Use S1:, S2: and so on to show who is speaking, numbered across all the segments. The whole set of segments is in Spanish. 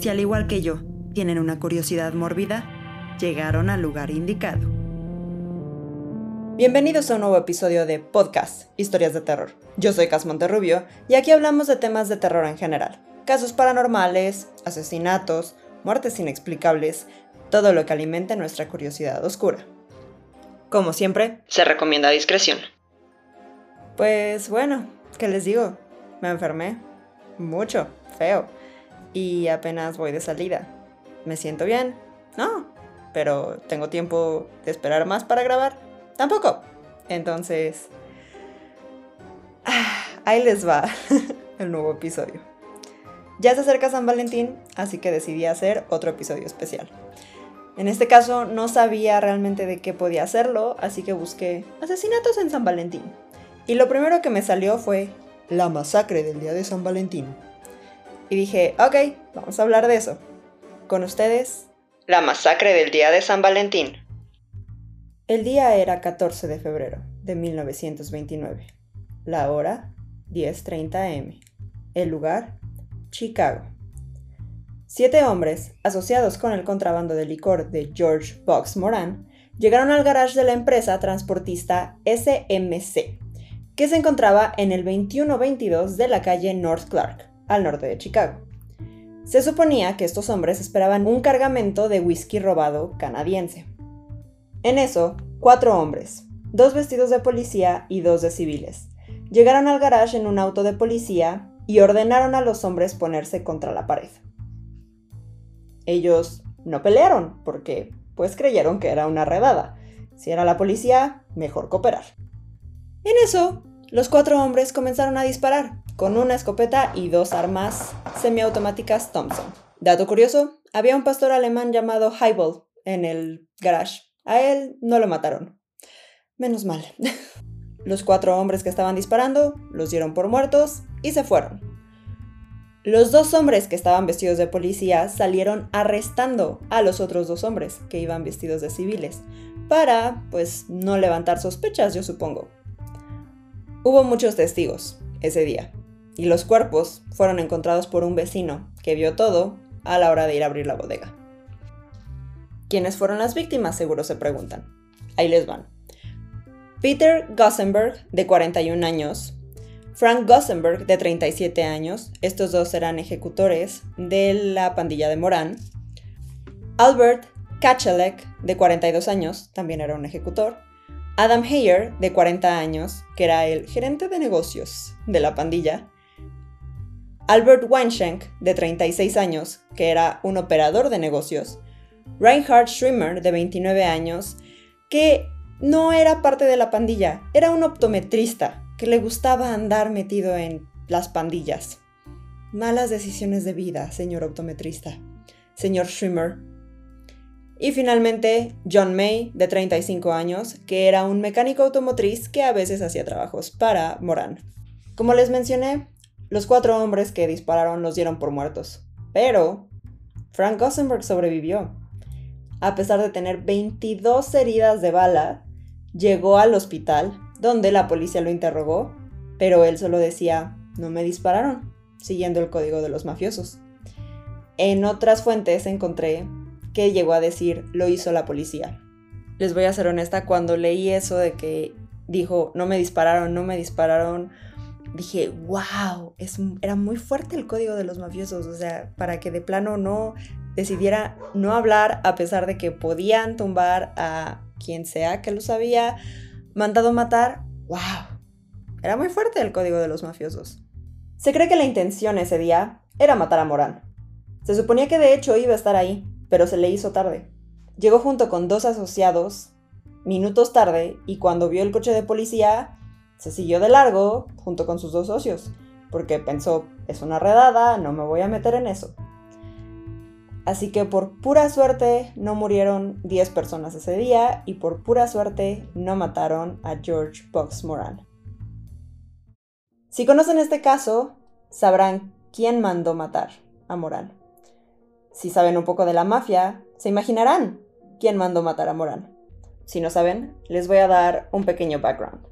S1: Si al igual que yo tienen una curiosidad mórbida, llegaron al lugar indicado. Bienvenidos a un nuevo episodio de Podcast Historias de Terror. Yo soy Cas Monterrubio y aquí hablamos de temas de terror en general. Casos paranormales, asesinatos, muertes inexplicables, todo lo que alimente nuestra curiosidad oscura. Como siempre, se recomienda discreción. Pues bueno, ¿qué les digo? Me enfermé. Mucho, feo. Y apenas voy de salida. ¿Me siento bien? No. Pero tengo tiempo de esperar más para grabar. Tampoco. Entonces... Ahí les va el nuevo episodio. Ya se acerca San Valentín, así que decidí hacer otro episodio especial. En este caso no sabía realmente de qué podía hacerlo, así que busqué asesinatos en San Valentín. Y lo primero que me salió fue la masacre del día de San Valentín. Y dije, ok, vamos a hablar de eso. Con ustedes, la masacre del día de San Valentín. El día era 14 de febrero de 1929. La hora, 10.30 am. El lugar, Chicago. Siete hombres, asociados con el contrabando de licor de George Box Moran, llegaron al garage de la empresa transportista SMC, que se encontraba en el 2122 de la calle North Clark, al norte de Chicago. Se suponía que estos hombres esperaban un cargamento de whisky robado canadiense. En eso, cuatro hombres, dos vestidos de policía y dos de civiles, llegaron al garage en un auto de policía y ordenaron a los hombres ponerse contra la pared. Ellos no pelearon porque pues creyeron que era una redada. Si era la policía, mejor cooperar. En eso, los cuatro hombres comenzaron a disparar con una escopeta y dos armas semiautomáticas Thompson. Dato curioso, había un pastor alemán llamado Heibel en el garage. A él no lo mataron. Menos mal. Los cuatro hombres que estaban disparando los dieron por muertos y se fueron. Los dos hombres que estaban vestidos de policía salieron arrestando a los otros dos hombres que iban vestidos de civiles, para, pues, no levantar sospechas, yo supongo. Hubo muchos testigos ese día, y los cuerpos fueron encontrados por un vecino que vio todo a la hora de ir a abrir la bodega. ¿Quiénes fueron las víctimas? Seguro se preguntan. Ahí les van. Peter Gossenberg, de 41 años, Frank Gossenberg, de 37 años, estos dos eran ejecutores de la pandilla de Morán, Albert Kachelek, de 42 años, también era un ejecutor, Adam Heyer, de 40 años, que era el gerente de negocios de la pandilla, Albert Weinschenk, de 36 años, que era un operador de negocios, Reinhard Schwimmer, de 29 años, que no era parte de la pandilla, era un optometrista que le gustaba andar metido en las pandillas. Malas decisiones de vida, señor optometrista. Señor Schwimmer. Y finalmente, John May, de 35 años, que era un mecánico automotriz que a veces hacía trabajos para Moran. Como les mencioné, los cuatro hombres que dispararon los dieron por muertos. Pero Frank Gossenberg sobrevivió. A pesar de tener 22 heridas de bala, Llegó al hospital, donde la policía lo interrogó, pero él solo decía, no me dispararon, siguiendo el código de los mafiosos. En otras fuentes encontré que llegó a decir, lo hizo la policía. Les voy a ser honesta, cuando leí eso de que dijo, no me dispararon, no me dispararon, dije, wow, era muy fuerte el código de los mafiosos, o sea, para que de plano no decidiera no hablar a pesar de que podían tumbar a quien sea que los había mandado matar, wow, era muy fuerte el código de los mafiosos. Se cree que la intención ese día era matar a Morán. Se suponía que de hecho iba a estar ahí, pero se le hizo tarde. Llegó junto con dos asociados minutos tarde y cuando vio el coche de policía, se siguió de largo junto con sus dos socios, porque pensó, es una redada, no me voy a meter en eso. Así que por pura suerte no murieron 10 personas ese día y por pura suerte no mataron a George Box Moran. Si conocen este caso, sabrán quién mandó matar a Moran. Si saben un poco de la mafia, se imaginarán quién mandó matar a Moran. Si no saben, les voy a dar un pequeño background.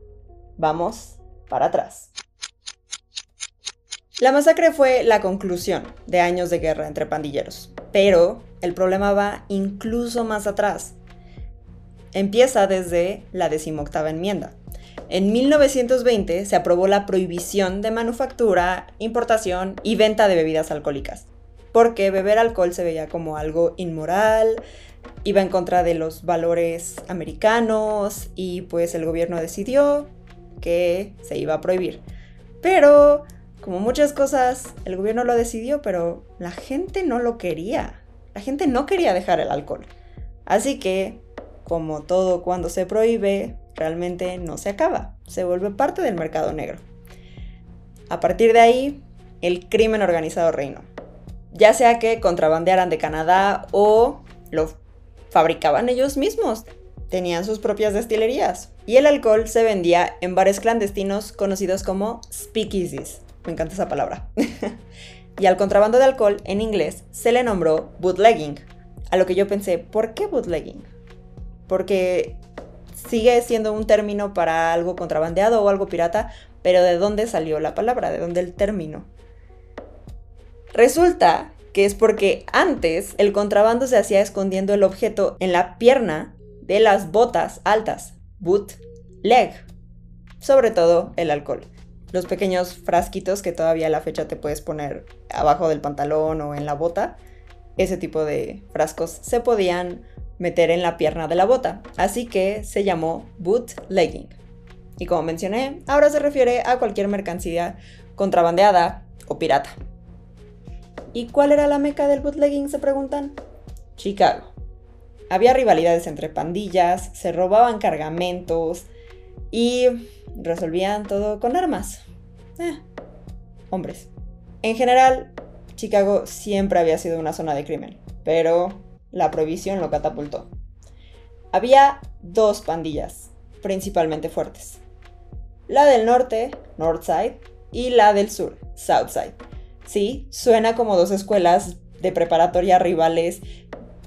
S1: Vamos para atrás. La masacre fue la conclusión de años de guerra entre pandilleros, pero el problema va incluso más atrás. Empieza desde la decimoctava enmienda. En 1920 se aprobó la prohibición de manufactura, importación y venta de bebidas alcohólicas, porque beber alcohol se veía como algo inmoral, iba en contra de los valores americanos y pues el gobierno decidió que se iba a prohibir. Pero, como muchas cosas, el gobierno lo decidió, pero la gente no lo quería. La gente no quería dejar el alcohol. Así que, como todo cuando se prohíbe, realmente no se acaba. Se vuelve parte del mercado negro. A partir de ahí, el crimen organizado reinó. Ya sea que contrabandearan de Canadá o lo fabricaban ellos mismos. Tenían sus propias destilerías. Y el alcohol se vendía en bares clandestinos conocidos como speakeasies. Me encanta esa palabra. y al contrabando de alcohol en inglés se le nombró bootlegging. A lo que yo pensé, ¿por qué bootlegging? Porque sigue siendo un término para algo contrabandeado o algo pirata, pero ¿de dónde salió la palabra? ¿De dónde el término? Resulta que es porque antes el contrabando se hacía escondiendo el objeto en la pierna de las botas altas, boot leg, sobre todo el alcohol. Los pequeños frasquitos que todavía a la fecha te puedes poner abajo del pantalón o en la bota, ese tipo de frascos se podían meter en la pierna de la bota, así que se llamó bootlegging. Y como mencioné, ahora se refiere a cualquier mercancía contrabandeada o pirata. ¿Y cuál era la meca del bootlegging? Se preguntan. Chicago. Había rivalidades entre pandillas, se robaban cargamentos y resolvían todo con armas. Eh, hombres. En general, Chicago siempre había sido una zona de crimen, pero la prohibición lo catapultó. Había dos pandillas, principalmente fuertes. La del norte, Northside, y la del sur, Southside Sí, suena como dos escuelas de preparatoria rivales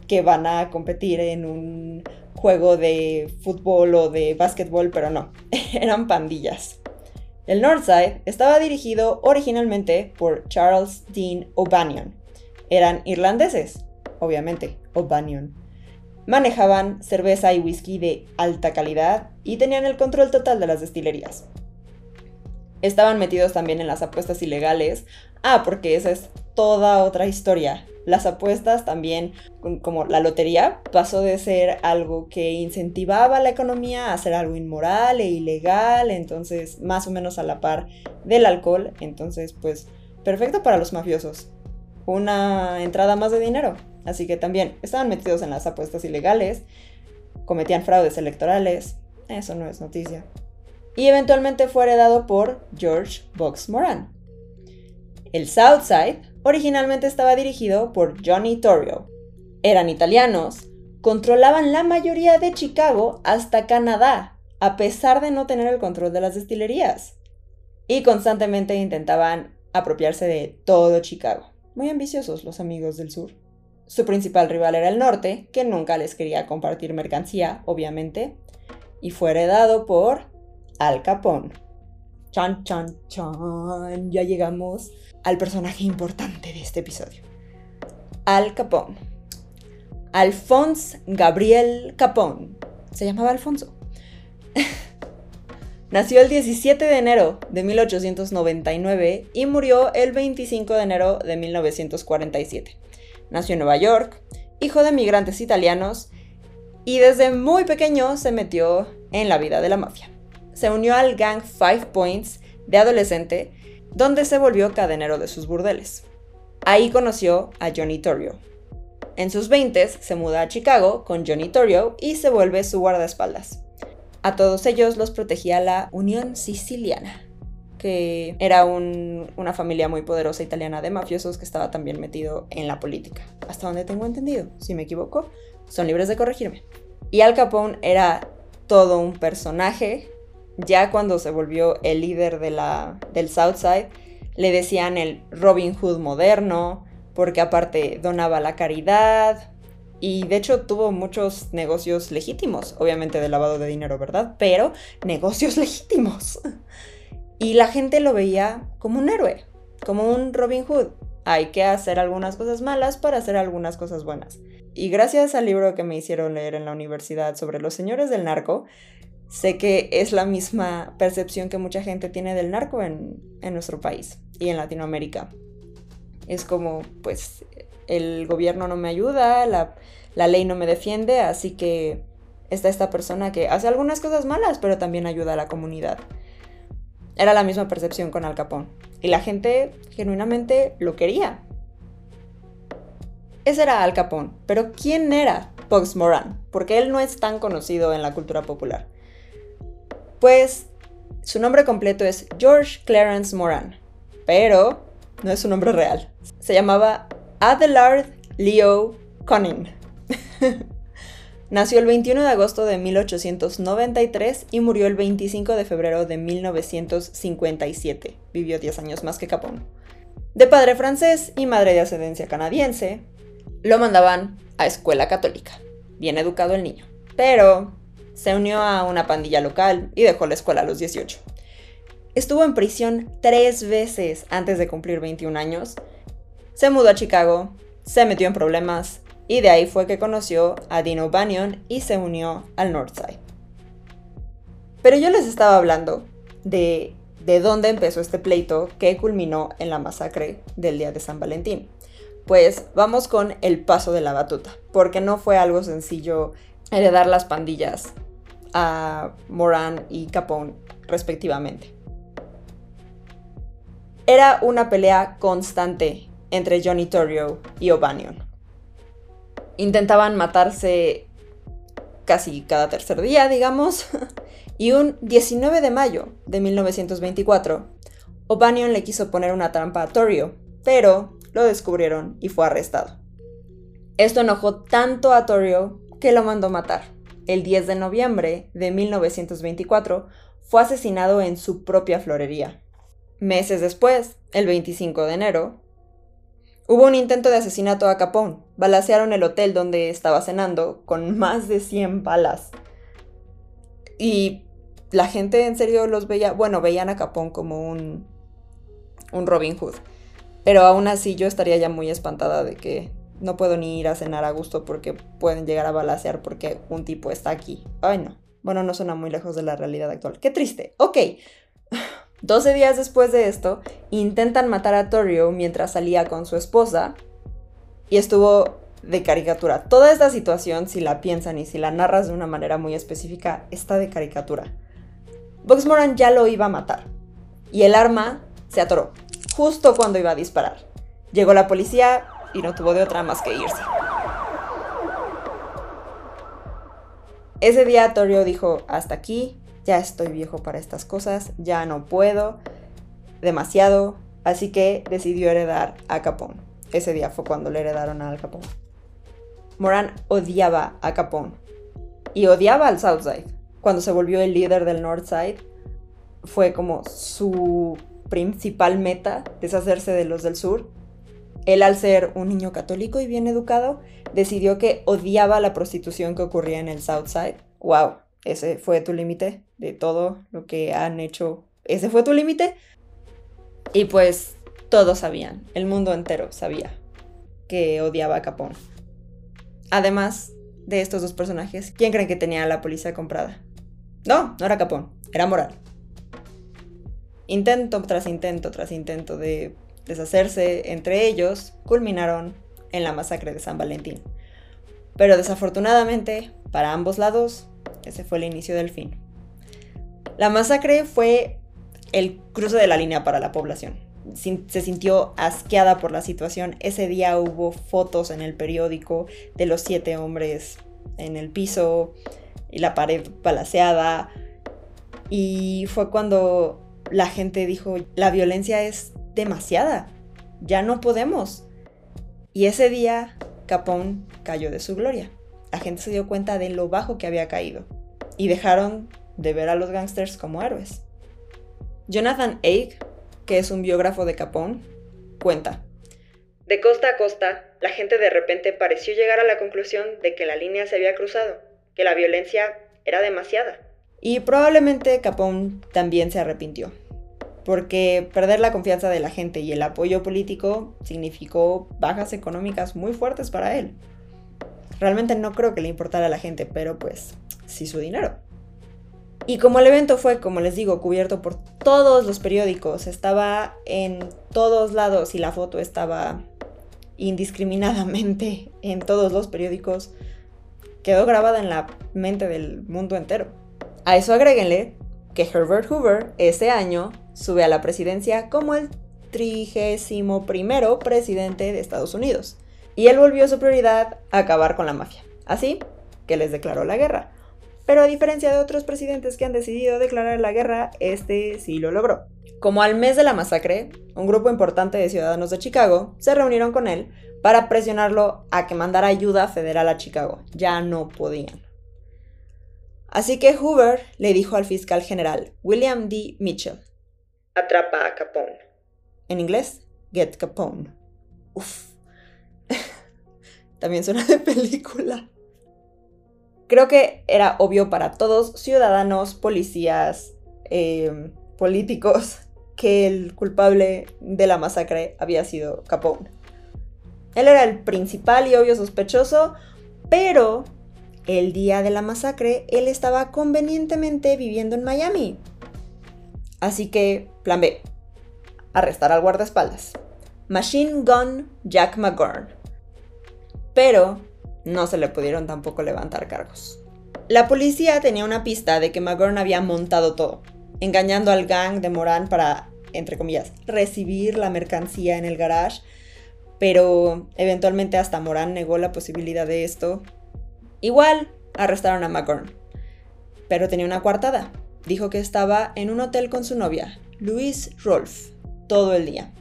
S1: que van a competir en un juego de fútbol o de básquetbol, pero no, eran pandillas. El Northside estaba dirigido originalmente por Charles Dean O'Banion. Eran irlandeses, obviamente, O'Banion. Manejaban cerveza y whisky de alta calidad y tenían el control total de las destilerías. Estaban metidos también en las apuestas ilegales. Ah, porque esa es toda otra historia. Las apuestas también, como la lotería, pasó de ser algo que incentivaba la economía a ser algo inmoral e ilegal, entonces más o menos a la par del alcohol, entonces pues perfecto para los mafiosos. Una entrada más de dinero. Así que también estaban metidos en las apuestas ilegales, cometían fraudes electorales, eso no es noticia y eventualmente fue heredado por George Box Moran. El Southside originalmente estaba dirigido por Johnny Torrio. Eran italianos, controlaban la mayoría de Chicago hasta Canadá, a pesar de no tener el control de las destilerías. Y constantemente intentaban apropiarse de todo Chicago. Muy ambiciosos los amigos del sur. Su principal rival era el norte, que nunca les quería compartir mercancía, obviamente, y fue heredado por al Capone. Chan, chan, chan. Ya llegamos al personaje importante de este episodio. Al Capone. Alphonse Gabriel Capone. Se llamaba Alfonso. Nació el 17 de enero de 1899 y murió el 25 de enero de 1947. Nació en Nueva York, hijo de migrantes italianos, y desde muy pequeño se metió en la vida de la mafia se unió al gang Five Points de adolescente, donde se volvió cadenero de sus burdeles. Ahí conoció a Johnny Torrio. En sus 20 se muda a Chicago con Johnny Torrio y se vuelve su guardaespaldas. A todos ellos los protegía la Unión Siciliana, que era una familia muy poderosa italiana de mafiosos que estaba también metido en la política. Hasta donde tengo entendido. Si me equivoco, son libres de corregirme. Y Al Capone era todo un personaje ya cuando se volvió el líder de la, del Southside, le decían el Robin Hood moderno, porque aparte donaba la caridad y de hecho tuvo muchos negocios legítimos, obviamente de lavado de dinero, ¿verdad? Pero negocios legítimos. Y la gente lo veía como un héroe. como un Robin Hood. Hay que hacer algunas cosas malas para hacer algunas cosas buenas. Y gracias al libro que me hicieron leer en la universidad sobre los señores del narco, sé que es la misma percepción que mucha gente tiene del narco en, nuestro país y en Latinoamérica. Es como, pues, el gobierno no me ayuda, la, la ley no me defiende, así que está esta persona que hace algunas cosas malas, pero también ayuda a la comunidad. Era la misma percepción con Al Capone. Y la gente genuinamente lo quería. Ese era Al Capone. Pero ¿quién era Bugs Moran? Porque él no es tan conocido en la cultura popular. Pues su nombre completo es George Clarence Moran. Pero no es su nombre real. Se llamaba Adelard Leo Conning. Nació el 21 de agosto de 1893 y murió el 25 de febrero de 1957. Vivió 10 años más que Capone. De padre francés y madre de ascendencia canadiense, lo mandaban a escuela católica. Bien educado el niño. Pero se unió a una pandilla local y dejó la escuela a los 18. Estuvo en prisión tres veces antes de cumplir 21 años. Se mudó a Chicago, se metió en problemas y de ahí fue que conoció a Dino Bannion y se unió al Northside. Pero yo les estaba hablando de, de dónde empezó este pleito que culminó en la masacre del día de San Valentín. Pues vamos con el paso de la batuta, porque no fue algo sencillo heredar las pandillas a Moran y Capone respectivamente. Era una pelea constante entre Johnny Torrio y O'Banion intentaban matarse casi cada tercer día, digamos. y un 19 de mayo de 1924, O'Banion le quiso poner una trampa a Torrio, pero lo descubrieron y fue arrestado. Esto enojó tanto a Torrio que lo mandó matar. El 10 de noviembre de 1924 fue asesinado en su propia florería. Meses después, el 25 de enero, Hubo un intento de asesinato a Capone. Balacearon el hotel donde estaba cenando con más de 100 balas. Y la gente en serio los veía, bueno, veían a Capone como un, un Robin Hood. Pero aún así yo estaría ya muy espantada de que no puedo ni ir a cenar a gusto porque pueden llegar a balacear porque un tipo está aquí. Ay no. Bueno, no suena muy lejos de la realidad actual. Qué triste. Ok. 12 días después de esto, intentan matar a Torrio mientras salía con su esposa y estuvo de caricatura. Toda esta situación, si la piensan y si la narras de una manera muy específica, está de caricatura. Box Moran ya lo iba a matar y el arma se atoró justo cuando iba a disparar. Llegó la policía y no tuvo de otra más que irse. Ese día Torrio dijo, hasta aquí, ya estoy viejo para estas cosas, ya no puedo, demasiado, así que decidió heredar a Capone. Ese día fue cuando le heredaron a Al Capone. Moran odiaba a Capone y odiaba al Southside. Cuando se volvió el líder del Northside, fue como su principal meta deshacerse de los del sur. Él, al ser un niño católico y bien educado, decidió que odiaba la prostitución que ocurría en el Southside. ¡Wow! Ese fue tu límite de todo lo que han hecho. Ese fue tu límite. Y pues todos sabían, el mundo entero sabía que odiaba a Capone. Además de estos dos personajes, ¿quién creen que tenía la policía comprada? No, no era Capone, era Moral. Intento tras intento tras intento de deshacerse entre ellos, culminaron en la masacre de San Valentín. Pero desafortunadamente, para ambos lados, ese fue el inicio del fin. La masacre fue el cruce de la línea para la población. Se sintió asqueada por la situación. Ese día hubo fotos en el periódico de los siete hombres en el piso y la pared balaseada. Y fue cuando la gente dijo, la violencia es demasiada, ya no podemos. Y ese día Capón cayó de su gloria. La gente se dio cuenta de lo bajo que había caído y dejaron de ver a los gangsters como héroes. Jonathan Ake, que es un biógrafo de Capone, cuenta. De costa a costa, la gente de repente pareció llegar a la conclusión de que la línea se había cruzado, que la violencia era demasiada. Y probablemente Capone también se arrepintió, porque perder la confianza de la gente y el apoyo político significó bajas económicas muy fuertes para él. Realmente no creo que le importara a la gente, pero pues sí su dinero. Y como el evento fue, como les digo, cubierto por todos los periódicos, estaba en todos lados y la foto estaba indiscriminadamente en todos los periódicos, quedó grabada en la mente del mundo entero. A eso agréguenle que Herbert Hoover ese año sube a la presidencia como el trigésimo primero presidente de Estados Unidos. Y él volvió su prioridad a acabar con la mafia. Así que les declaró la guerra. Pero a diferencia de otros presidentes que han decidido declarar la guerra, este sí lo logró. Como al mes de la masacre, un grupo importante de ciudadanos de Chicago se reunieron con él para presionarlo a que mandara ayuda federal a Chicago. Ya no podían. Así que Hoover le dijo al fiscal general William D. Mitchell, atrapa a Capone. En inglés, get Capone. Uf. También suena de película. Creo que era obvio para todos, ciudadanos, policías, em, políticos, que el culpable de la masacre había sido Capone. Él era el principal y obvio sospechoso, pero el día de la masacre él estaba convenientemente viviendo en Miami. Así que, plan B, arrestar al guardaespaldas. Machine Gun Jack McGurn. Pero no se le pudieron tampoco levantar cargos. La policía tenía una pista de que McGurn había montado todo, engañando al gang de Moran para, entre comillas, recibir la mercancía en el garage, pero eventualmente hasta Moran negó la posibilidad de esto. Igual, arrestaron a McGurn, pero tenía una coartada. Dijo que estaba en un hotel con su novia, Louise Rolfe, todo el día.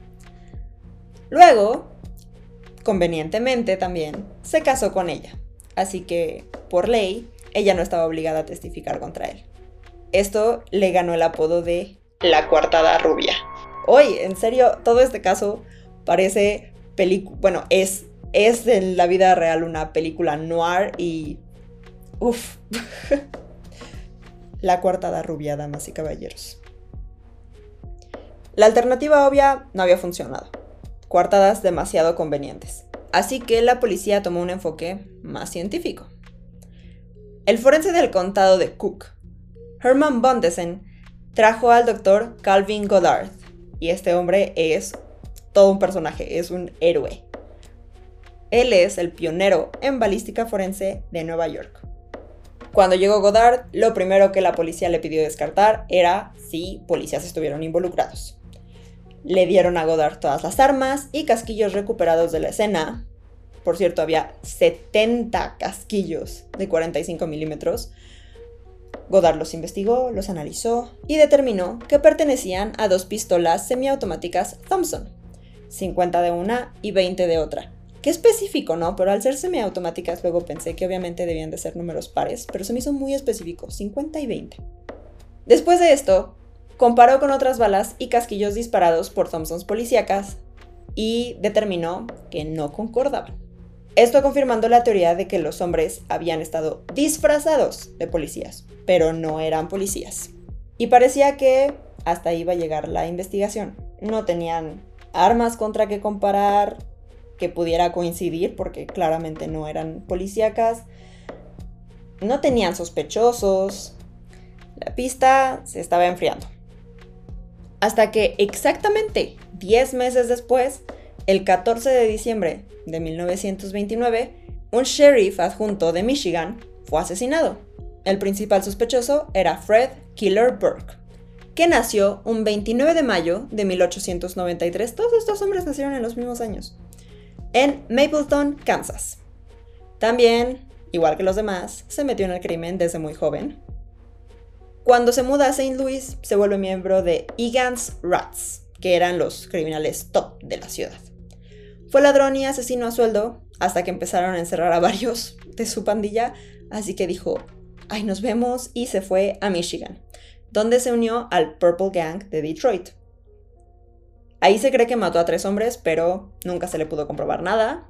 S1: Luego, convenientemente también, se casó con ella, así que, por ley, ella no estaba obligada a testificar contra él. Esto le ganó el apodo de la coartada rubia. Hoy, en serio, todo este caso parece película, bueno, es, es en la vida real una película noir y... Uf. la coartada rubia, damas y caballeros. La alternativa obvia no había funcionado. Coartadas demasiado convenientes. Así que la policía tomó un enfoque más científico. El forense del condado de Cook, Herman Bondesen, trajo al doctor Calvin Goddard. Y este hombre es todo un personaje, es un héroe. Él es el pionero en balística forense de Nueva York. Cuando llegó Goddard, lo primero que la policía le pidió descartar era si policías estuvieron involucrados. Le dieron a Godard todas las armas y casquillos recuperados de la escena. Por cierto, había 70 casquillos de 45 milímetros. Godard los investigó, los analizó y determinó que pertenecían a dos pistolas semiautomáticas Thompson, 50 de una y 20 de otra. Específico, ¿no? Pero al ser semiautomáticas luego pensé que obviamente debían de ser números pares, pero se me hizo muy específico, 50 y 20. Después de esto, comparó con otras balas y casquillos disparados por Thompsons policíacas y determinó que no concordaban. Esto confirmando la teoría de que los hombres habían estado disfrazados de policías, pero no eran policías. Y parecía que hasta iba a llegar la investigación. No tenían armas contra que comparar que pudiera coincidir, porque claramente no eran policíacas. No tenían sospechosos. La pista se estaba enfriando. Hasta que exactamente 10 meses después, el 14 de diciembre de 1929, un sheriff adjunto de Michigan fue asesinado. El principal sospechoso era Fred Killer Burke, que nació un 29 de mayo de 1893. Todos estos hombres nacieron en los mismos años. En Mapleton, Kansas. También, igual que los demás, se metió en el crimen desde muy joven. Cuando se muda a St. Louis, se vuelve miembro de Egan's Rats, que eran los criminales top de la ciudad. Fue ladrón y asesino a sueldo hasta que empezaron a encerrar a varios de su pandilla, así que dijo, ay, nos vemos y se fue a Michigan, donde se unió al Purple Gang de Detroit. Ahí se cree que mató a tres hombres, pero nunca se le pudo comprobar nada,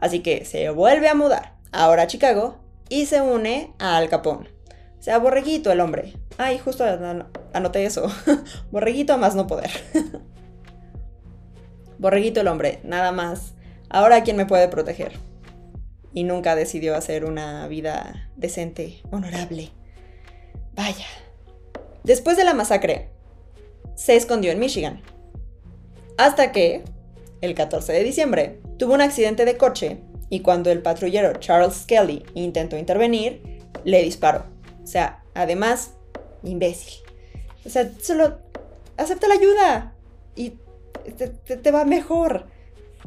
S1: así que se vuelve a mudar, ahora a Chicago, y se une a Al Capone. O sea, borreguito el hombre. Ay, justo anoté eso. Borreguito a más no poder. Borreguito el hombre, nada más. Ahora quién me puede proteger. Y nunca decidió hacer una vida decente, honorable. Vaya. Después de la masacre, se escondió en Michigan. Hasta que, el 14 de diciembre, tuvo un accidente de coche y cuando el patrullero Charles Kelly intentó intervenir, le disparó. O sea, además, imbécil. O sea, solo acepta la ayuda y te, va mejor.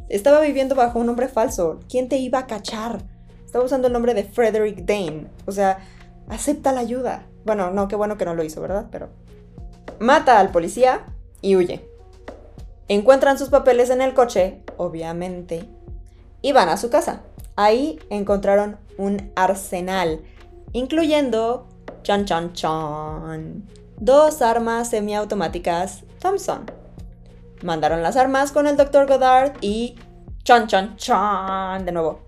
S1: Estaba viviendo bajo un nombre falso. ¿Quién te iba a cachar? Estaba usando el nombre de Frederick Dane. O sea, acepta la ayuda. Bueno, no, qué bueno que no lo hizo, ¿verdad? Pero mata al policía y huye. Encuentran sus papeles en el coche, obviamente, y van a su casa. Ahí encontraron un arsenal, incluyendo chan chan chan, dos armas semiautomáticas Thompson. Mandaron las armas con el Dr. Goddard y chan chan chan de nuevo.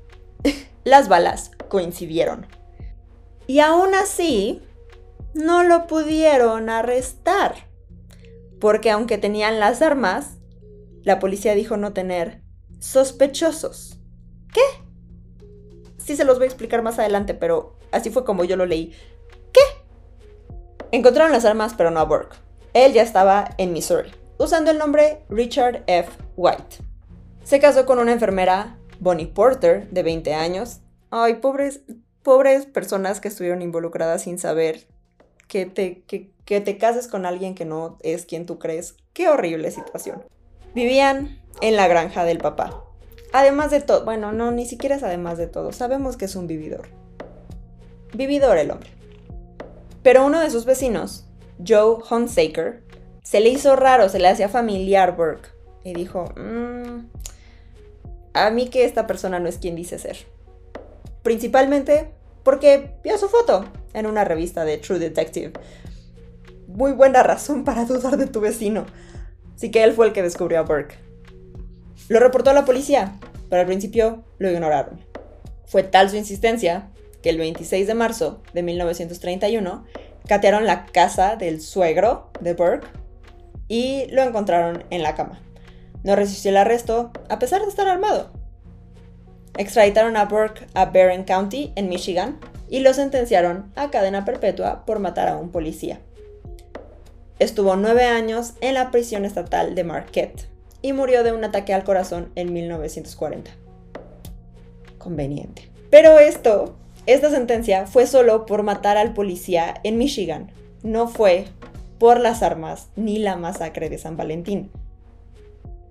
S1: las balas coincidieron. Y aún así, no lo pudieron arrestar. Porque aunque tenían las armas, la policía dijo no tener sospechosos. ¿Qué? Sí se los voy a explicar más adelante, pero así fue como yo lo leí. ¿Qué? Encontraron las armas, pero no a Burke. Él ya estaba en Missouri, usando el nombre Richard F. White. Se casó con una enfermera, Bonnie Porter, de 20 años. Ay, pobres, pobres personas que estuvieron involucradas sin saber que te, que, que te cases con alguien que no es quien tú crees. Qué horrible situación. Vivían en la granja del papá. Además de todo, bueno, no, ni siquiera es además de todo, sabemos que es un vividor. Vividor el hombre. Pero uno de sus vecinos, Joe Hunsaker, se le hizo raro, se le hacía familiar Burke. Y dijo, mmm, a mí que esta persona no es quien dice ser. Principalmente porque vio su foto en una revista de True Detective. Muy buena razón para dudar de tu vecino. Así que él fue el que descubrió a Burke. Lo reportó a la policía, pero al principio lo ignoraron. Fue tal su insistencia que el 26 de marzo de 1931 catearon la casa del suegro de Burke y lo encontraron en la cama. No resistió el arresto a pesar de estar armado. Extraditaron a Burke a Barron County, en Michigan, y lo sentenciaron a cadena perpetua por matar a un policía. Estuvo nueve años en la prisión estatal de Marquette y murió de un ataque al corazón en 1940. Conveniente. Pero esto, esta sentencia fue solo por matar al policía en Michigan. No fue por las armas ni la masacre de San Valentín.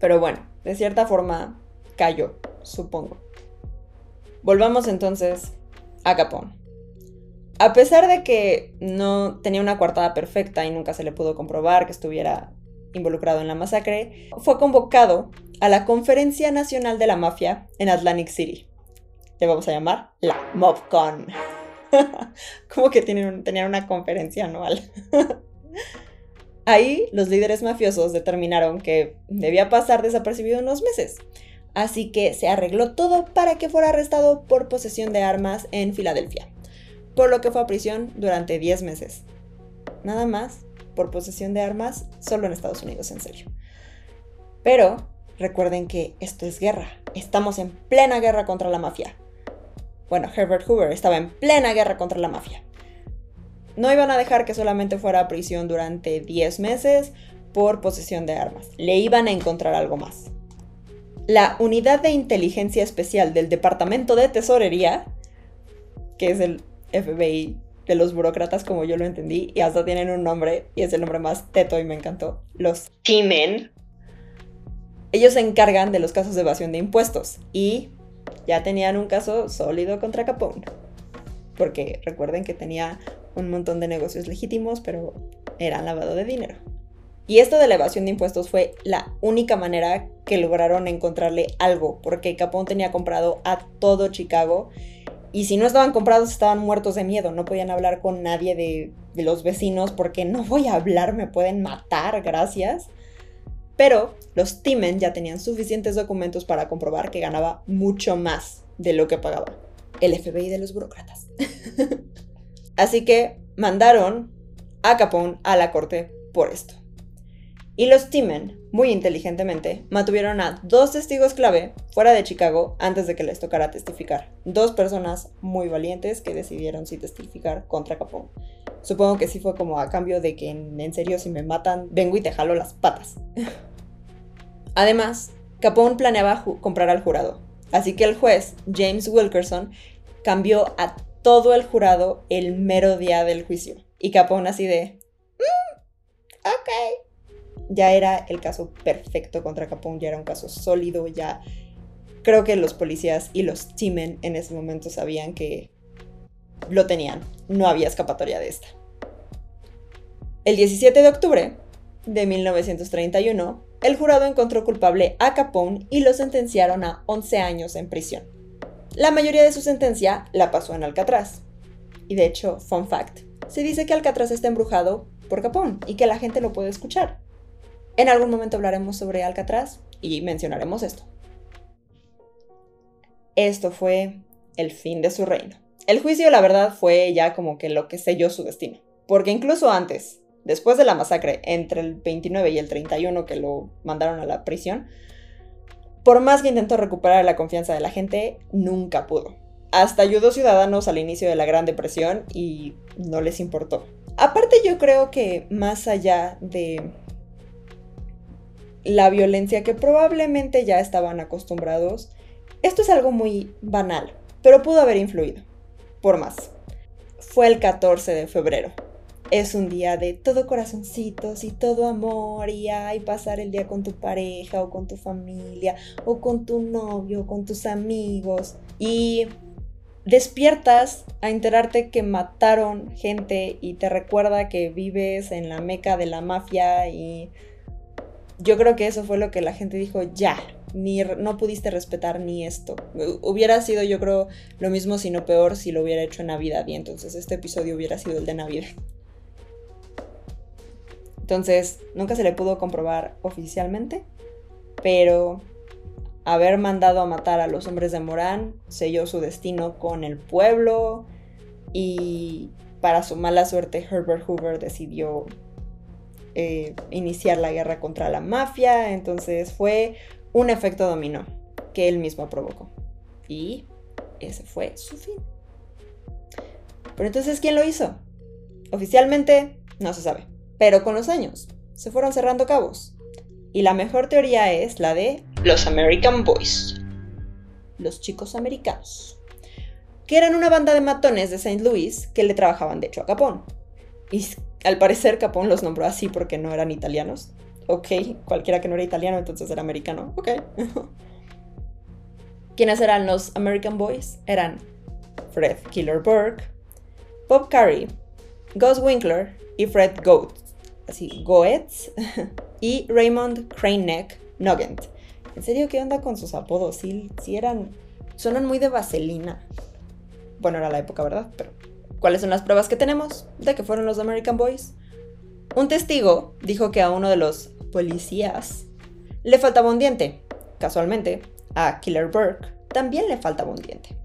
S1: Pero bueno, de cierta forma cayó, supongo. Volvamos entonces a Capón. A pesar de que no tenía una coartada perfecta y nunca se le pudo comprobar que estuviera involucrado en la masacre, fue convocado a la Conferencia Nacional de la Mafia en Atlantic City. Le vamos a llamar la MobCon. Como que tienen, tenían una conferencia anual. Ahí los líderes mafiosos determinaron que debía pasar desapercibido unos meses. Así que se arregló todo para que fuera arrestado por posesión de armas en Filadelfia por lo que fue a prisión durante 10 meses. Nada más por posesión de armas solo en Estados Unidos, en serio. Pero recuerden que esto es guerra. Estamos en plena guerra contra la mafia. Bueno, Herbert Hoover estaba en plena guerra contra la mafia. No iban a dejar que solamente fuera a prisión durante 10 meses por posesión de armas. Le iban a encontrar algo más. La Unidad de Inteligencia Especial del Departamento de Tesorería, que es el FBI de los burócratas como yo lo entendí y hasta tienen un nombre y es el nombre más teto y me encantó. Los Timen. Ellos se encargan de los casos de evasión de impuestos y ya tenían un caso sólido contra Capone. Porque recuerden que tenía un montón de negocios legítimos, pero eran lavado de dinero. Y esto de la evasión de impuestos fue la única manera que lograron encontrarle algo, porque Capone tenía comprado a todo Chicago y si no estaban comprados, estaban muertos de miedo. No podían hablar con nadie de, los vecinos porque no voy a hablar, me pueden matar, gracias. Pero los Timen ya tenían suficientes documentos para comprobar que ganaba mucho más de lo que pagaba el FBI de los burócratas. Así que mandaron a Capone a la corte por esto. Y los Timen, muy inteligentemente, mantuvieron a dos testigos clave fuera de Chicago antes de que les tocara testificar. Dos personas muy valientes que decidieron sí testificar contra Capone. Supongo que sí fue como a cambio de que en, serio si me matan, vengo y te jalo las patas. Además, Capone planeaba comprar al jurado, así que el juez, James Wilkerson, cambió a todo el jurado el mero día del juicio. Y Capone así de... Mm, ok. Ya era el caso perfecto contra Capone, ya era un caso sólido, ya... Creo que los policías y los Timen en ese momento sabían que lo tenían. No había escapatoria de esta. El 17 de octubre de 1931, el jurado encontró culpable a Capone y lo sentenciaron a 11 años en prisión. La mayoría de su sentencia la pasó en Alcatraz. Y de hecho, fun fact, se dice que Alcatraz está embrujado por Capone y que la gente lo puede escuchar. En algún momento hablaremos sobre Alcatraz y mencionaremos esto. Esto fue el fin de su reino. El juicio, la verdad, fue ya como que lo que selló su destino. Porque incluso antes, después de la masacre, entre el 29 y el 31 que lo mandaron a la prisión, por más que intentó recuperar la confianza de la gente, nunca pudo. Hasta ayudó ciudadanos al inicio de la Gran Depresión y no les importó. Aparte yo creo que más allá de la violencia que probablemente ya estaban acostumbrados, esto es algo muy banal, pero pudo haber influido por más. Fue el 14 de febrero. Es un día de todo corazoncitos y todo amor y ay, pasar el día con tu pareja o con tu familia o con tu novio o con tus amigos y despiertas a enterarte que mataron gente y te recuerda que vives en la meca de la mafia y yo creo que eso fue lo que la gente dijo, ya, ni no pudiste respetar ni esto. Hubiera sido, yo creo, lo mismo, si no peor, si lo hubiera hecho en Navidad. Y entonces este episodio hubiera sido el de Navidad. Entonces, nunca se le pudo comprobar oficialmente, pero haber mandado a matar a los hombres de Morán selló su destino con el pueblo y para su mala suerte Herbert Hoover decidió eh, iniciar la guerra contra la mafia, entonces fue un efecto dominó que él mismo provocó. Y ese fue su fin. Pero entonces, ¿quién lo hizo? Oficialmente no se sabe, pero con los años se fueron cerrando cabos. Y la mejor teoría es la de los American Boys, los chicos americanos, que eran una banda de matones de St. Louis que le trabajaban de hecho a Capón. Y al parecer Capón los nombró así porque no eran italianos, Ok, cualquiera que no era italiano entonces era americano. Ok. ¿Quiénes eran los American Boys? Eran Fred Killer Burke, Bob Carey, Gus Winkler y Fred Goetz, así, Goetz, y Raymond Craneneck Nugent. ¿En serio qué onda con sus apodos? Sí, eran... Suenan muy de vaselina. Bueno, era la época, ¿verdad? Pero, ¿cuáles son las pruebas que tenemos de que fueron los American Boys? Un testigo dijo que a uno de los policías le faltaba un diente. Casualmente, a Killer Burke también le faltaba un diente.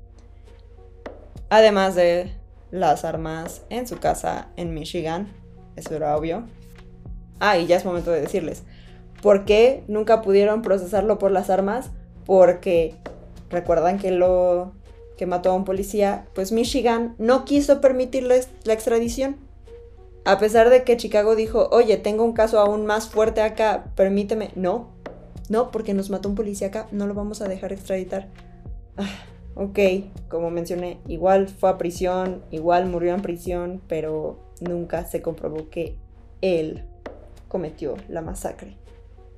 S1: Además de las armas en su casa en Michigan, eso era obvio. Ah, y ya es momento de decirles, ¿por qué nunca pudieron procesarlo por las armas? Porque recuerdan que lo que mató a un policía, pues Michigan no quiso permitirles la extradición. A pesar de que Chicago dijo, oye, tengo un caso aún más fuerte acá, permíteme. No, no, porque nos mató un policía acá, no lo vamos a dejar extraditar. Ah, ok, como mencioné, igual fue a prisión, igual murió en prisión, pero nunca se comprobó que él cometió la masacre.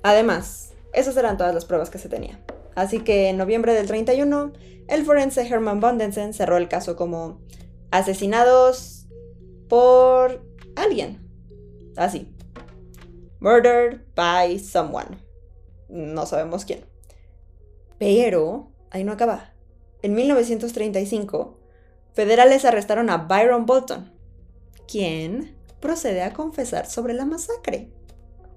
S1: Además, esas eran todas las pruebas que se tenía. Así que en noviembre del 31, el forense Herman Bondensen cerró el caso como asesinados por alguien. Así. Murdered by someone. No sabemos quién. Pero ahí no acaba. En 1935, federales arrestaron a Byron Bolton, quien procede a confesar sobre la masacre.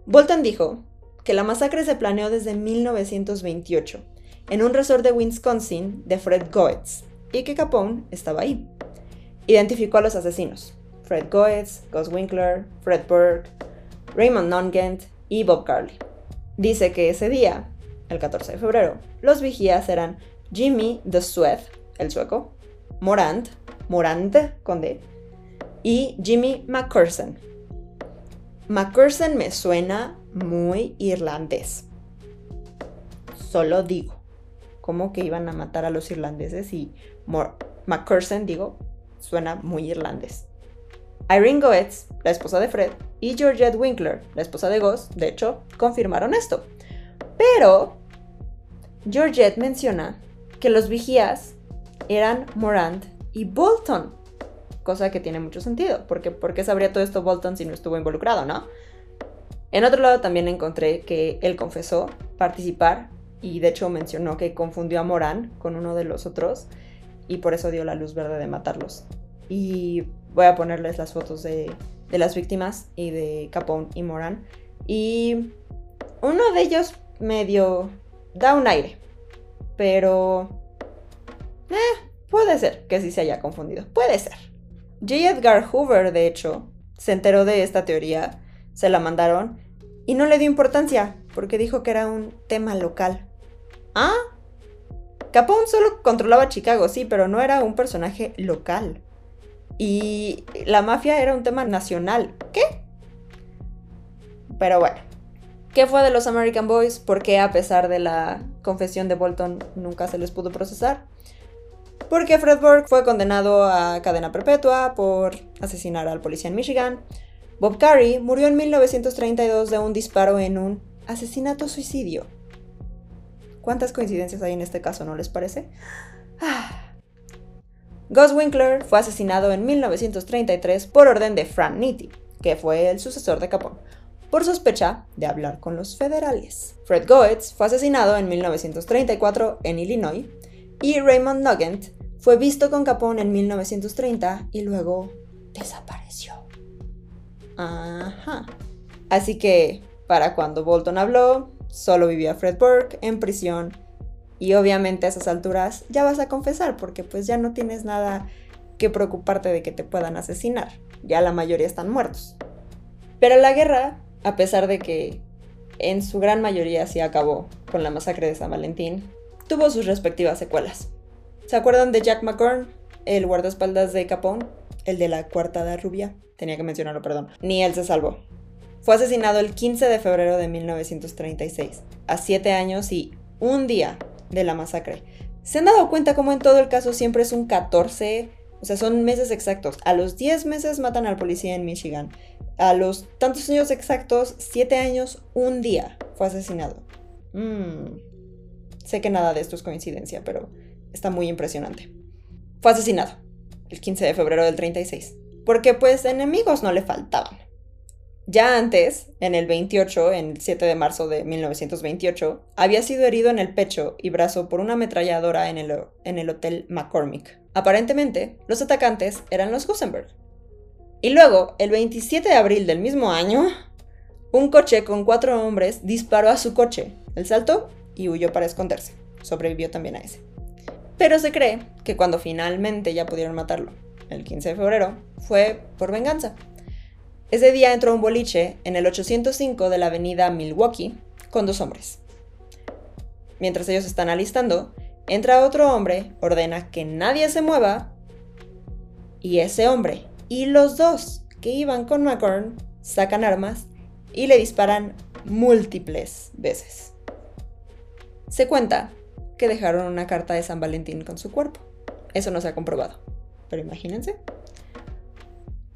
S1: Bolton dijo que la masacre se planeó desde 1928 en un resort de Wisconsin de Fred Goetz y que Capone estaba ahí. Identificó a los asesinos, Fred Goetz, Gus Winkler, Fred Burke, Raymond Nongent y Bob Carley. Dice que ese día, el 14 de febrero, los vigías eran Jimmy the Suez, el sueco, Morant, Morant con D, y Jimmy McCurson. McCurson me suena muy irlandés. Solo digo, ¿cómo que iban a matar a los irlandeses? Y McCurson, digo, suena muy irlandés. Irene Goetz, la esposa de Fred, y Georgette Winkler, la esposa de Goss, de hecho, confirmaron esto. Pero Georgette menciona que los vigías eran Morant y Bolton, cosa que tiene mucho sentido, porque ¿por qué sabría todo esto Bolton si no estuvo involucrado, no? En otro lado también encontré que él confesó participar y de hecho mencionó que confundió a Moran con uno de los otros y por eso dio la luz verde de matarlos. Y voy a ponerles las fotos de, las víctimas y de Capone y Moran. Y uno de ellos medio da un aire, pero... Eh, puede ser que sí se haya confundido, puede ser. J. Edgar Hoover, de hecho, se enteró de esta teoría, se la mandaron y no le dio importancia porque dijo que era un tema local. ¿Ah? Capone solo controlaba Chicago, sí, pero no era un personaje local. Y la mafia era un tema nacional. ¿Qué? Pero bueno. ¿Qué fue de los American Boys? ¿Por qué a pesar de la confesión de Bolton nunca se les pudo procesar? Porque Fred Burke fue condenado a cadena perpetua por asesinar al policía en Michigan. Bob Carey murió en 1932 de un disparo en un asesinato-suicidio. ¿Cuántas coincidencias hay en este caso, no les parece? Gus Winkler fue asesinado en 1933 por orden de Frank Nitti, que fue el sucesor de Capone, por sospecha de hablar con los federales. Fred Goetz fue asesinado en 1934 en Illinois y Raymond Nugent fue visto con Capone en 1930 y luego desapareció. Ajá. Así que, para cuando Bolton habló, solo vivía Fred Burke en prisión y obviamente a esas alturas ya vas a confesar porque pues ya no tienes nada que preocuparte de que te puedan asesinar. Ya la mayoría están muertos. Pero la guerra, a pesar de que en su gran mayoría sí acabó con la masacre de San Valentín, tuvo sus respectivas secuelas. ¿Se acuerdan de Jack McCorn, el guardaespaldas de Capone? El de la cuartada rubia. Tenía que mencionarlo, perdón. Ni él se salvó. Fue asesinado el 15 de febrero de 1936, a 7 años y un día de la masacre. ¿Se han dado cuenta cómo en todo el caso siempre es un 14? O sea, son meses exactos. A los 10 meses matan al policía en Michigan. A los tantos años exactos, 7 años, un día fue asesinado. Mmm. Sé que nada de esto es coincidencia, pero está muy impresionante. Fue asesinado el 15 de febrero del 36, porque pues enemigos no le faltaban. Ya antes, en el 28, en el 7 de marzo de 1928, había sido herido en el pecho y brazo por una ametralladora en el, en el Hotel McCormick. Aparentemente, los atacantes eran los Gusenberg. Y luego, el 27 de abril del mismo año, un coche con cuatro hombres disparó a su coche. El saltó y huyó para esconderse. Sobrevivió también a ese. Pero se cree que cuando finalmente ya pudieron matarlo, el 15 de febrero, fue por venganza. Ese día entró un boliche en el 805 de la avenida Milwaukee con dos hombres. Mientras ellos están alistando, entra otro hombre, ordena que nadie se mueva, y ese hombre y los dos que iban con McCorn sacan armas y le disparan múltiples veces. Se cuenta que dejaron una carta de San Valentín con su cuerpo. Eso no se ha comprobado, pero imagínense.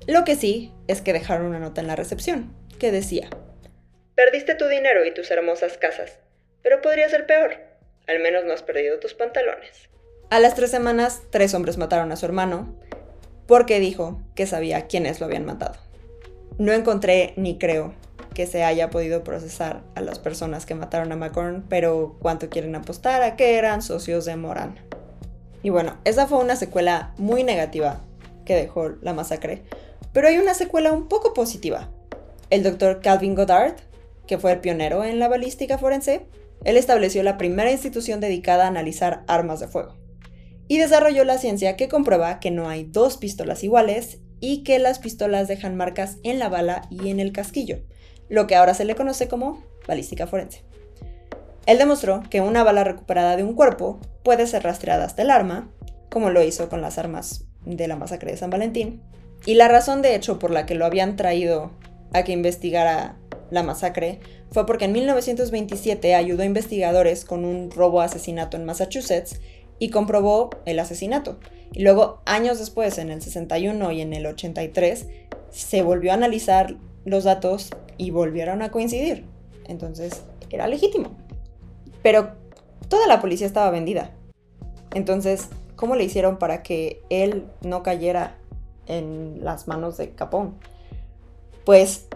S1: Lo que sí es que dejaron una nota en la recepción que decía, Perdiste tu dinero y tus hermosas casas, pero podría ser peor. Al menos no has perdido tus pantalones. A las tres semanas, tres hombres mataron a su hermano porque dijo que sabía quiénes lo habían matado. No encontré ni creo que se haya podido procesar a las personas que mataron a McCorn, pero cuánto quieren apostar a que eran socios de Moran. Y bueno, esa fue una secuela muy negativa que dejó la masacre, pero hay una secuela un poco positiva. El doctor Calvin Goddard, que fue el pionero en la balística forense, él estableció la primera institución dedicada a analizar armas de fuego y desarrolló la ciencia que comprueba que no hay dos pistolas iguales y que las pistolas dejan marcas en la bala y en el casquillo, lo que ahora se le conoce como balística forense. Él demostró que una bala recuperada de un cuerpo puede ser rastreada hasta el arma, como lo hizo con las armas de la masacre de San Valentín, y la razón de hecho por la que lo habían traído a que investigara la masacre fue porque en 1927 ayudó a investigadores con un robo asesinato en Massachusetts y comprobó el asesinato. Y luego, años después, en el 61 y en el 83, se volvió a analizar los datos y volvieron a coincidir. Entonces, era legítimo. Pero toda la policía estaba vendida. Entonces, ¿cómo le hicieron para que él no cayera en las manos de Capón? Pues,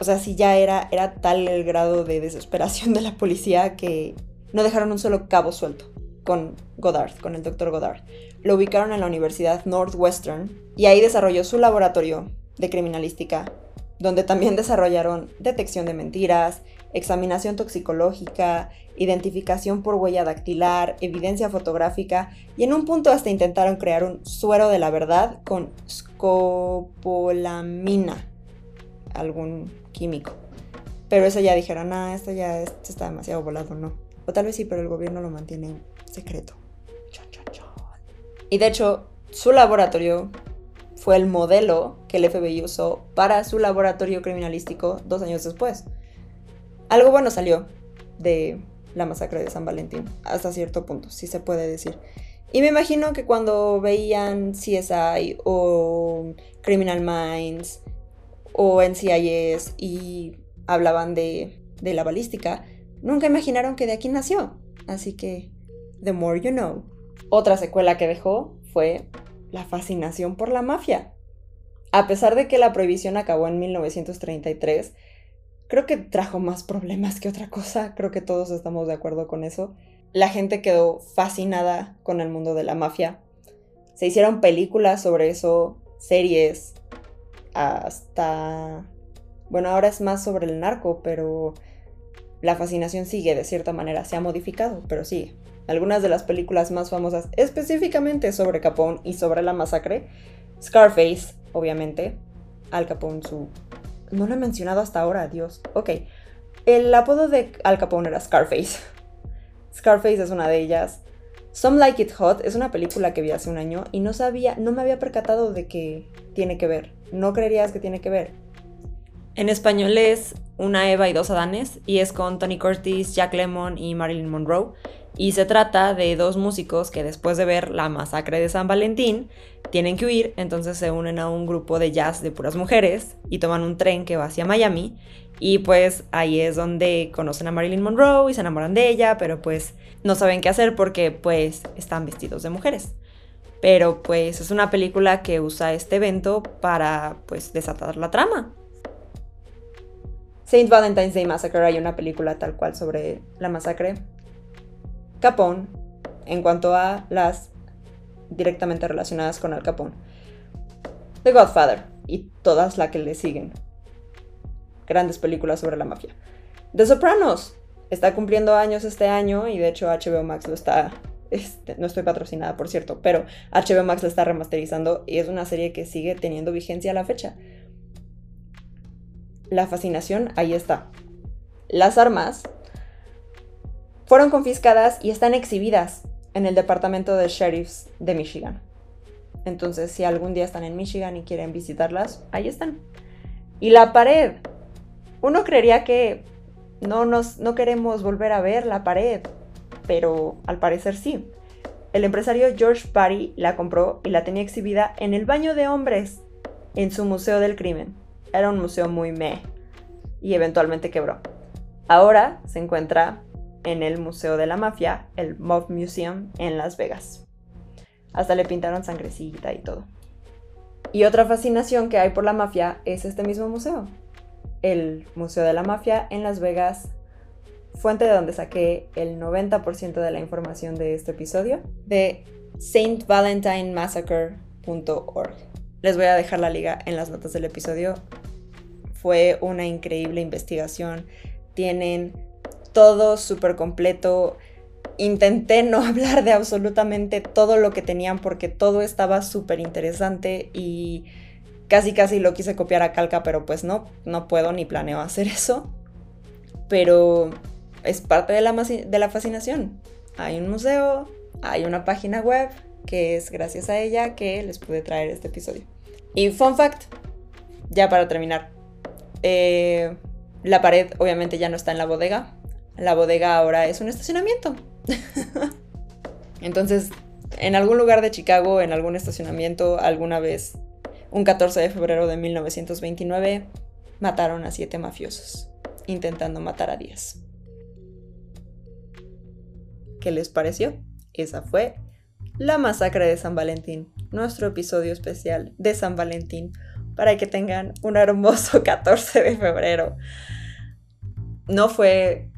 S1: o sea, si ya era, era tal el grado de desesperación de la policía que no dejaron un solo cabo suelto con Goddard, con el doctor Goddard. Lo ubicaron en la Universidad Northwestern y ahí desarrolló su laboratorio de criminalística, donde también desarrollaron detección de mentiras, examinación toxicológica, identificación por huella dactilar, evidencia fotográfica y en un punto hasta intentaron crear un suero de la verdad con scopolamina, algún químico. Pero eso ya dijeron, ah, esto ya está demasiado volado, no. O tal vez sí, pero el gobierno lo mantiene secreto. Y de hecho, su laboratorio fue el modelo que el FBI usó para su laboratorio criminalístico dos años después. Algo bueno salió de la masacre de San Valentín, hasta cierto punto, si se puede decir. Y me imagino que cuando veían CSI o Criminal Minds o NCIS y hablaban de, la balística, nunca imaginaron que de aquí nació. Así que, the more you know. Otra secuela que dejó fue la fascinación por la mafia. A pesar de que la prohibición acabó en 1933, creo que trajo más problemas que otra cosa, creo que todos estamos de acuerdo con eso. La gente quedó fascinada con el mundo de la mafia. Se hicieron películas sobre eso, series, hasta... Bueno, ahora es más sobre el narco, pero la fascinación sigue de cierta manera, se ha modificado, pero sigue. Algunas de las películas más famosas específicamente sobre Capone y sobre la masacre, Scarface, obviamente, Al Capone su no lo he mencionado hasta ahora, Dios. Ok. El apodo de Al Capone era Scarface. Scarface es una de ellas. Some Like It Hot es una película que vi hace un año y no sabía, no me había percatado de que tiene que ver. No creerías que tiene que ver. En español es Una Eva y dos Adanes y es con Tony Curtis, Jack Lemmon y Marilyn Monroe. Y se trata de dos músicos que después de ver la masacre de San Valentín tienen que huir, entonces se unen a un grupo de jazz de puras mujeres y toman un tren que va hacia Miami. Y pues ahí es donde conocen a Marilyn Monroe y se enamoran de ella, pero pues no saben qué hacer porque pues están vestidos de mujeres. Pero pues es una película que usa este evento para pues desatar la trama. Saint Valentine's Day Massacre hay una película tal cual sobre la masacre Capone en cuanto a las directamente relacionadas con Al Capone. The Godfather y todas las que le siguen. Grandes películas sobre la mafia. The Sopranos está cumpliendo años este año y de hecho HBO Max lo está este, no estoy patrocinada, por cierto, pero HBO Max lo está remasterizando y es una serie que sigue teniendo vigencia a la fecha. La fascinación ahí está. Las armas fueron confiscadas y están exhibidas en el departamento de sheriffs de Michigan. Entonces, si algún día están en Michigan y quieren visitarlas, ahí están. Y la pared. Uno creería que no, nos, no queremos volver a ver la pared, pero al parecer sí. El empresario George Parry la compró y la tenía exhibida en el baño de hombres en su museo del crimen. Era un museo muy meh y eventualmente quebró. Ahora se encuentra en el Museo de la Mafia, el Mob Museum en Las Vegas. Hasta le pintaron sangrecita y todo. Y otra fascinación que hay por la mafia es este mismo museo, el Museo de la Mafia en Las Vegas, fuente de donde saqué el 90% de la información de este episodio, de stvalentinemmassacre.org. Les voy a dejar la liga en las notas del episodio. Fue una increíble investigación. Tienen todo súper completo. Intenté no hablar de absolutamente todo lo que tenían porque todo estaba súper interesante y Casi casi lo quise copiar a calca, pero pues no, no puedo ni planeo hacer eso. Pero es parte de la, de la fascinación. Hay un museo, hay una página web, que es gracias a ella que les pude traer este episodio. Y fun fact, ya para terminar, eh, la pared obviamente ya no está en la bodega, la bodega ahora es un estacionamiento. Entonces, en algún lugar de Chicago, en algún estacionamiento, alguna vez, un 14 de febrero de 1929, mataron a siete mafiosos, intentando matar a 10. ¿Qué les pareció? Esa fue la masacre de San Valentín, nuestro episodio especial de San Valentín, para que tengan un hermoso 14 de febrero. No fue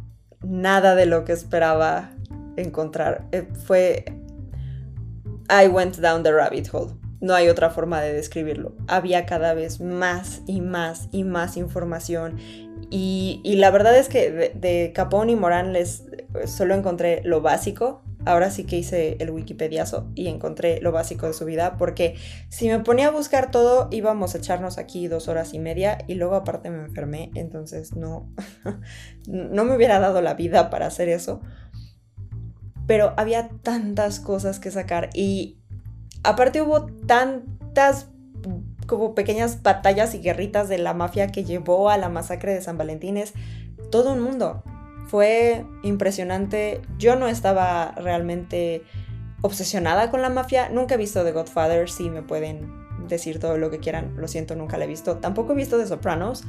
S1: nada de lo que esperaba encontrar. Eh, fue... I went down the rabbit hole. No hay otra forma de describirlo. Había cada vez más y más y más información. Y, la verdad es que de, de Capone y Morán les solo encontré lo básico ahora sí que hice el Wikipediazo y encontré lo básico de su vida, porque si me ponía a buscar todo, íbamos a echarnos aquí dos horas y media y luego aparte me enfermé, entonces no, no me hubiera dado la vida para hacer eso. Pero había tantas cosas que sacar y aparte hubo tantas como pequeñas batallas y guerritas de la mafia que llevó a la masacre de San Valentín. Es todo un mundo. Fue impresionante. Yo no estaba realmente obsesionada con la mafia. Nunca he visto The Godfather, si me pueden decir todo lo que quieran. Lo siento, nunca la he visto. Tampoco he visto The Sopranos.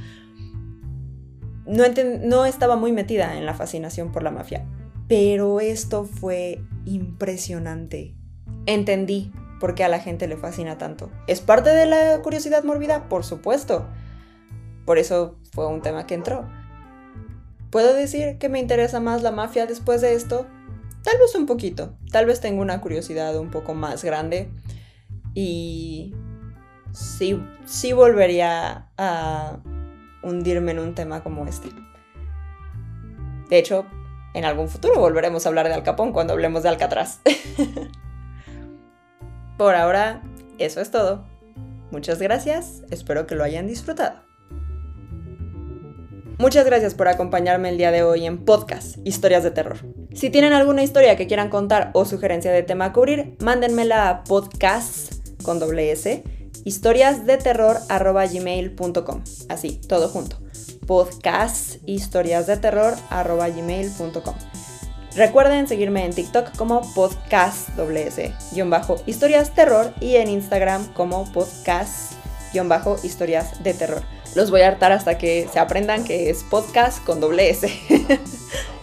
S1: No, no estaba muy metida en la fascinación por la mafia. Pero esto fue impresionante. Entendí por qué a la gente le fascina tanto. ¿Es parte de la curiosidad mórbida? Por supuesto. Por eso fue un tema que entró. ¿Puedo decir que me interesa más la mafia después de esto? Tal vez un poquito. Tal vez tengo una curiosidad un poco más grande. Y sí, sí volvería a hundirme en un tema como este. De hecho, en algún futuro volveremos a hablar de Al Capón cuando hablemos de Alcatraz. Por ahora, eso es todo. Muchas gracias, espero que lo hayan disfrutado. Muchas gracias por acompañarme el día de hoy en podcast Historias de Terror. Si tienen alguna historia que quieran contar o sugerencia de tema a cubrir, mándenmela a podcast con doble s historiasdeterror@gmail.com. Así, todo junto. Podcast historiasdeterror@gmail.com. Recuerden seguirme en TikTok como podcast bajo historias terror y en Instagram como podcast bajo historias de terror. Los voy a hartar hasta que se aprendan que es podcast con doble S.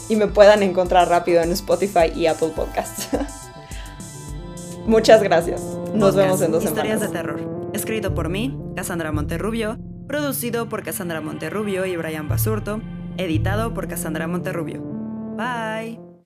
S1: y me puedan encontrar rápido en Spotify y Apple Podcasts. Muchas gracias. Nos vemos en dos
S2: Historias de terror. Escrito por mí, Cassandra Monterrubio. Producido por Cassandra Monterrubio y Brian Basurto. Editado por Cassandra Monterrubio. Bye.